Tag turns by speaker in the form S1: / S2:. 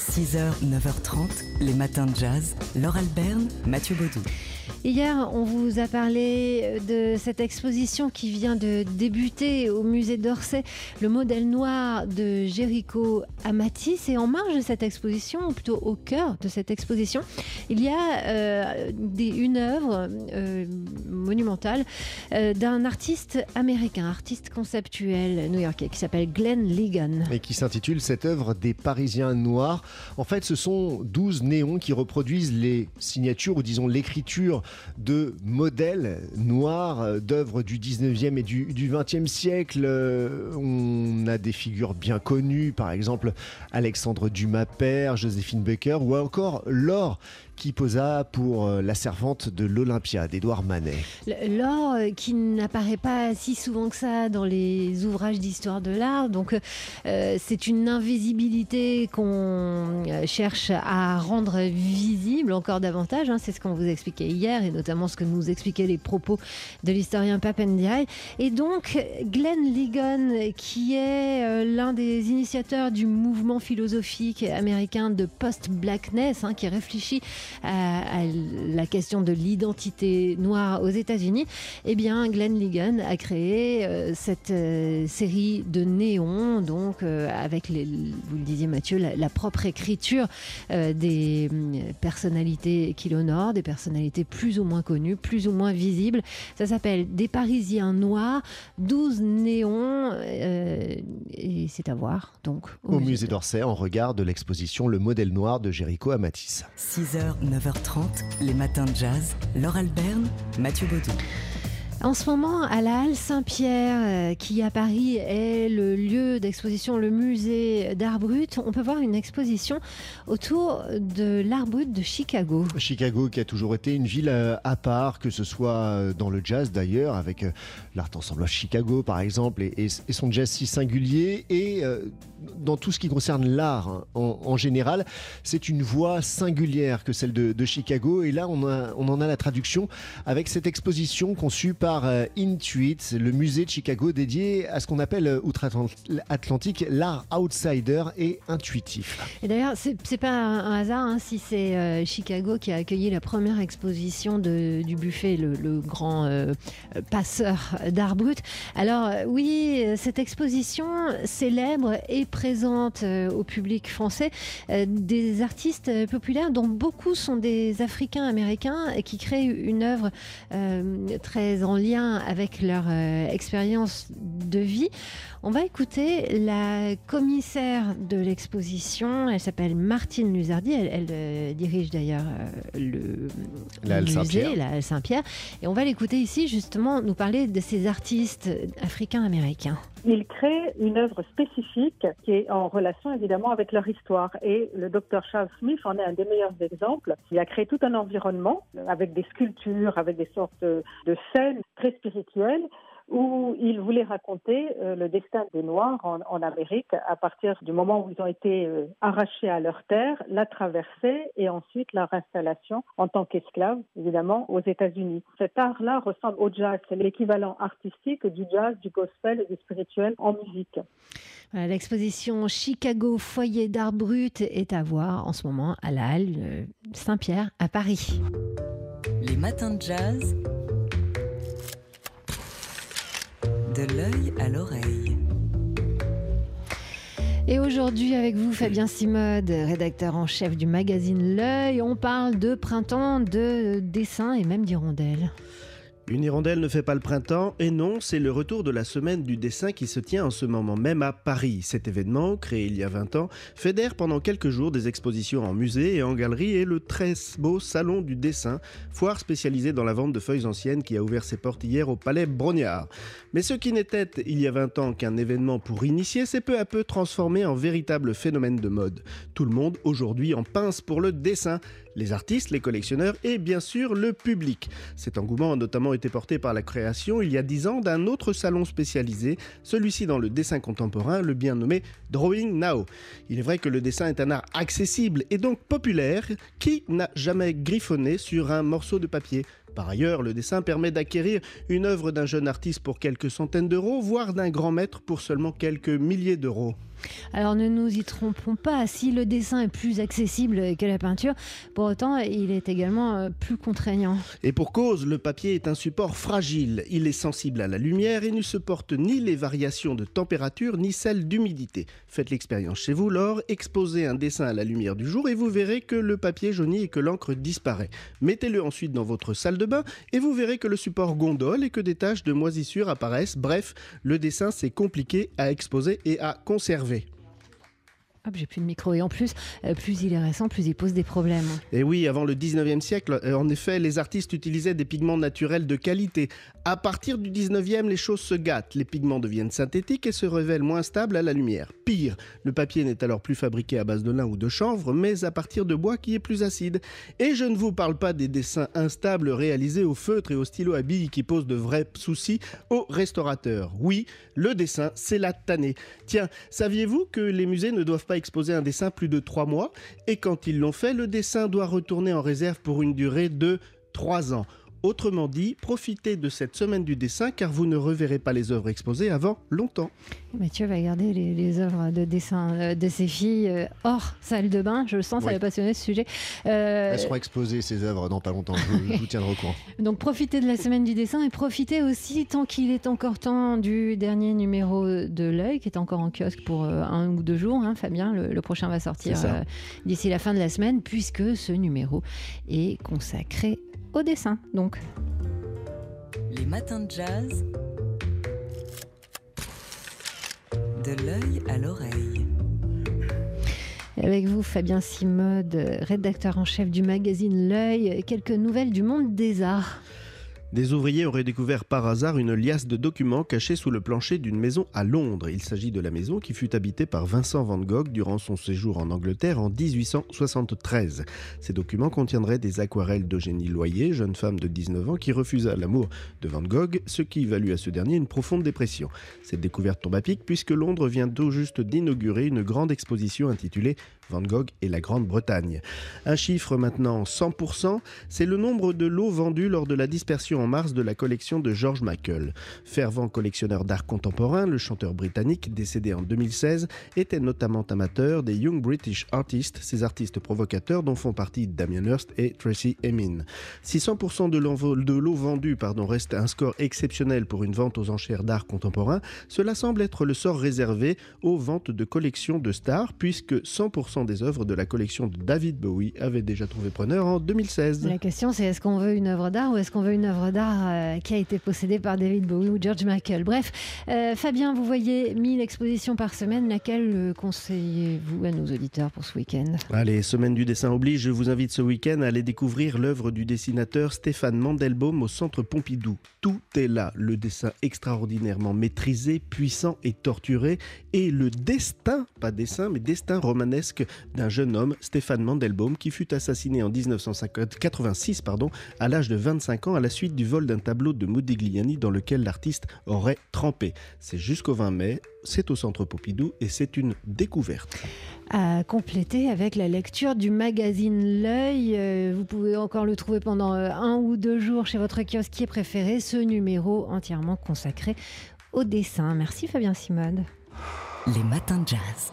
S1: 6h, 9h30, les matins de jazz. Laure Alberne, Mathieu Baudou.
S2: Hier, on vous a parlé de cette exposition qui vient de débuter au musée d'Orsay, le modèle noir de Jericho à Matisse. Et en marge de cette exposition, ou plutôt au cœur de cette exposition, il y a euh, des, une œuvre euh, monumentale euh, d'un artiste américain, artiste conceptuel new-yorkais, qui s'appelle Glenn Ligon.
S3: Et qui s'intitule cette œuvre des Parisiens noirs. En fait, ce sont 12 néons qui reproduisent les signatures ou disons l'écriture de modèles noirs euh, d'œuvres du 19e et du, du 20e siècle. Euh, On a des figures bien connues, par exemple Alexandre Dumas père, Joséphine Baker ou encore Laure qui posa pour euh, la servante de l'Olympia d'Édouard Manet.
S2: L'or euh, qui n'apparaît pas si souvent que ça dans les ouvrages d'histoire de l'art. Donc euh, c'est une invisibilité qu'on cherche à rendre visible encore davantage. hein. C'est ce qu'on vous expliquait hier et notamment ce que nous expliquaient les propos de l'historien Papendiaï. Et donc Glenn Ligon qui est l'un des initiateurs du mouvement philosophique américain de post-blackness hein, qui réfléchit à, à la question de l'identité noire aux États-Unis, eh bien, Glenn Ligon a créé euh, cette euh, série de néons, donc euh, avec, vous le disiez Mathieu, la, la propre écriture euh, des personnalités qui l'honorent, des personnalités plus ou moins connues, plus ou moins visibles. Ça s'appelle Des Parisiens noirs, 12 néons, euh, et c'est à voir, donc,
S3: Au musée d'Orsay, en regard de l'exposition Le modèle noir de Jericho à Matisse.
S1: 6h, 9h30, les matins de jazz. Laure Alberne, Mathieu Baudou.
S2: En ce moment, à la Halle Saint-Pierre, euh, qui à Paris est le lieu d'exposition, le musée d'art brut, on peut voir une exposition autour de l'art brut de Chicago.
S3: Chicago qui a toujours été une ville euh, à part, que ce soit euh, dans le jazz d'ailleurs, avec l'art ensemble Chicago par exemple, et, son jazz si singulier, et dans tout ce qui concerne l'art hein, en, général, c'est une voix singulière que celle de, Chicago, et là on en a la traduction avec cette exposition conçue par euh, Intuit, le musée de Chicago dédié à ce qu'on appelle euh, outre-Atlantique l'art outsider et intuitif.
S2: Et d'ailleurs, c'est c'est pas un, hasard hein, si c'est euh, Chicago qui a accueilli la première exposition du buffet, le, grand passeur d'art brut. Alors oui, cette exposition célèbre et présente au public français des artistes populaires dont beaucoup sont des Africains américains qui créent une œuvre très lien avec leur euh, expérience de vie. On va écouter la commissaire de l'exposition. Elle s'appelle Martine Luzardi. Elle, euh, dirige d'ailleurs euh, le,
S3: La Halle
S2: musée,
S3: Saint-Pierre.
S2: la Halle Saint-Pierre. Et on va l'écouter ici justement nous parler de ces artistes africains-américains.
S4: Ils créent une œuvre spécifique qui est en relation évidemment avec leur histoire. Et le docteur Charles Smith en est un des meilleurs exemples. Il a créé tout un environnement avec des sculptures, avec des sortes de scènes très spirituelles où il voulait raconter euh, le destin des Noirs en, en Amérique à partir du moment où ils ont été euh, arrachés à leur terre, la traversée et ensuite leur installation en tant qu'esclaves, évidemment, aux États-Unis. Cet art-là ressemble au jazz. C'est l'équivalent artistique du jazz, du gospel et du spirituel en musique.
S2: Voilà, L'exposition Chicago Foyer d'art brut est à voir en ce moment à la Halle euh, Saint-Pierre à Paris.
S1: Les matins de jazz. De l'œil à l'oreille.
S2: Et aujourd'hui, avec vous, Fabien Simode, rédacteur en chef du magazine L'œil, on parle de printemps, de dessin et même d'hirondelles.
S5: Une hirondelle ne fait pas le printemps, et non, c'est le retour de la semaine du dessin qui se tient en ce moment même à Paris. Cet événement, créé il y a 20 ans, fédère pendant quelques jours des expositions en musée et en galerie et le très beau Salon du dessin, foire spécialisée dans la vente de feuilles anciennes qui a ouvert ses portes hier au Palais Brognard. Mais ce qui n'était il y a 20 ans qu'un événement pour initier s'est peu à peu transformé en véritable phénomène de mode. Tout le monde aujourd'hui en pince pour le dessin, les artistes, les collectionneurs et bien sûr le public. Cet engouement a notamment été porté par la création il y a 10 ans d'un autre salon spécialisé, celui-ci dans le dessin contemporain, le bien nommé Drawing Now. Il est vrai que le dessin est un art accessible et donc populaire. Qui n'a jamais griffonné sur un morceau de papier Par ailleurs, le dessin permet d'acquérir une œuvre d'un jeune artiste pour quelques centaines d'euros, voire d'un grand maître pour seulement quelques milliers d'euros.
S2: Alors ne nous y trompons pas, si le dessin est plus accessible que la peinture, pour autant il est également euh, plus contraignant.
S5: Et pour cause, le papier est un support fragile. Il est sensible à la lumière et ne supporte ni les variations de température ni celles d'humidité. Faites l'expérience chez vous, Laure, exposez un dessin à la lumière du jour et vous verrez que le papier jaunit et que l'encre disparaît. Mettez-le ensuite dans votre salle et vous verrez que le support gondole et que des taches de moisissure apparaissent. Bref, le dessin c'est compliqué à exposer et à conserver.
S2: Hop, j'ai plus de micro. Et en plus, euh, plus il est récent, plus il pose des problèmes.
S5: Et oui, avant le 19e siècle, euh, en effet, les artistes utilisaient des pigments naturels de qualité. À partir du 19e, les choses se gâtent. Les pigments deviennent synthétiques et se révèlent moins stables à la lumière. Pire, le papier n'est alors plus fabriqué à base de lin ou de chanvre, mais à partir de bois qui est plus acide. Et je ne vous parle pas des dessins instables réalisés au feutre et au stylo à billes qui posent de vrais soucis aux restaurateurs. Oui, le dessin, c'est la tannée. Tiens, saviez-vous que les musées ne doivent exposer un dessin plus de trois mois et quand ils l'ont fait, le dessin doit retourner en réserve pour une durée de trois ans. Autrement dit, profitez de cette semaine du dessin car vous ne reverrez pas les œuvres exposées avant longtemps.
S2: Mathieu va garder les, œuvres de dessin euh, de ses filles euh, hors salle de bain. Je le sens, ça va passionner ce sujet.
S3: Euh, Elles seront exposées, ces œuvres, dans pas longtemps. Je, vous tiendrai au courant.
S2: Donc profitez de la semaine du dessin et profitez aussi, tant qu'il est encore temps, du dernier numéro de l'œil qui est encore en kiosque pour un ou deux jours. Hein, Fabien, le, prochain va sortir d'ici la fin de la semaine puisque ce numéro est consacré au dessin, donc.
S1: Les matins de jazz. De l'œil à l'oreille.
S2: Avec vous, Fabien Simode, rédacteur en chef du magazine L'œil, quelques nouvelles du monde des arts.
S5: Des ouvriers auraient découvert par hasard une liasse de documents cachés sous le plancher d'une maison à Londres. Il s'agit de la maison qui fut habitée par Vincent van Gogh durant son séjour en Angleterre en 1873. Ces documents contiendraient des aquarelles d'Eugénie Loyer, jeune femme de 19 ans qui refusa l'amour de Van Gogh, ce qui valut à ce dernier une profonde dépression. Cette découverte tombe à pic puisque Londres vient tout juste d'inaugurer une grande exposition intitulée Van Gogh et la Grande-Bretagne. Un chiffre maintenant 100%, c'est le nombre de lots vendus lors de la dispersion en mars de la collection de George Michael. Fervent collectionneur d'art contemporain, le chanteur britannique, décédé en 2016, était notamment amateur des Young British Artists, ces artistes provocateurs dont font partie Damien Hirst et Tracy Emin. Si 100% de l'eau vendue pardon, reste un score exceptionnel pour une vente aux enchères d'art contemporain, cela semble être le sort réservé aux ventes de collections de stars, puisque 100% des œuvres de la collection de David Bowie avaient déjà trouvé preneur en 2016.
S2: La question c'est est-ce qu'on veut une œuvre d'art ou est-ce qu'on veut une œuvre d'art euh, qui a été possédé par David Bowie ou George Michael. Bref, euh, Fabien, vous voyez 1000 expositions par semaine. Laquelle euh, conseillez-vous à nos auditeurs pour ce week-end?
S5: Allez, semaine du dessin oblige, je vous invite ce week-end à aller découvrir l'œuvre du dessinateur Stéphane Mandelbaum au Centre Pompidou. Tout est là, le dessin extraordinairement maîtrisé, puissant et torturé, et le destin, pas dessin, mais destin romanesque d'un jeune homme, Stéphane Mandelbaum, qui fut assassiné en 1986 pardon, à l'âge de 25 ans à la suite du vol d'un tableau de Modigliani dans lequel l'artiste aurait trempé. C'est jusqu'au 20 mai, c'est au Centre Pompidou et c'est une découverte.
S2: À compléter avec la lecture du magazine L'œil. Euh, vous pouvez encore le trouver pendant euh, un ou deux jours chez votre kiosquier préféré, ce numéro entièrement consacré au dessin. Merci Fabien Simode.
S1: Les matins de jazz.